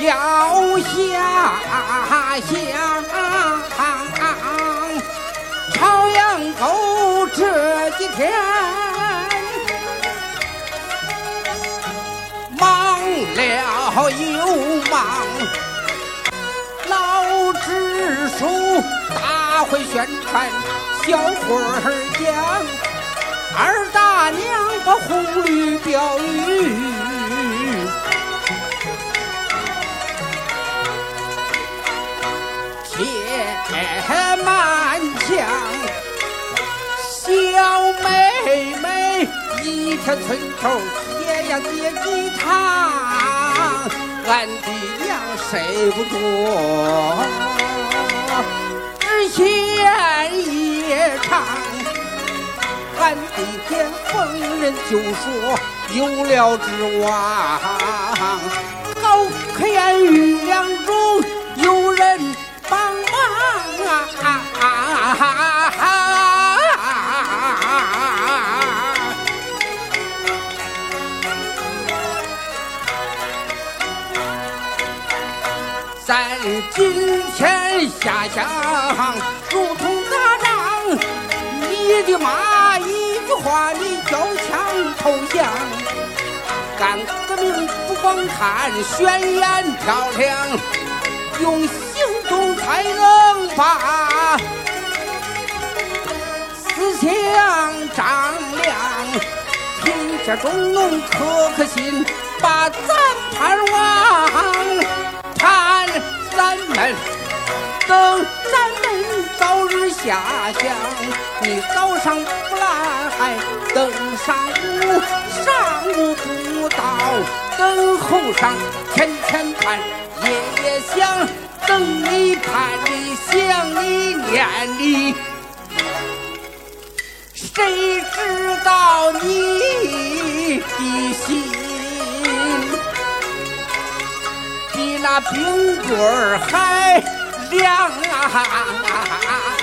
要下乡朝阳沟这几天忙了又忙老支书大会宣传，小伙儿讲，二大娘把红绿标语。贴满墙，小妹妹一天村头贴呀贴几长，俺的娘睡不着，知县也长，俺的天逢人就说有了指望，高科言语两咱今天下乡如同打仗，你的妈一句话你交枪投降，干革命不光看宣言漂亮，用行动才能把思想丈量。天下中农可可心，把咱盼望。等咱们早日下乡，你早上不来，等上午，上午不到，等后晌，天天盼，夜夜想，等你盼你想你念你，谁知道你的心？比那冰棍儿还亮啊啊啊啊啊。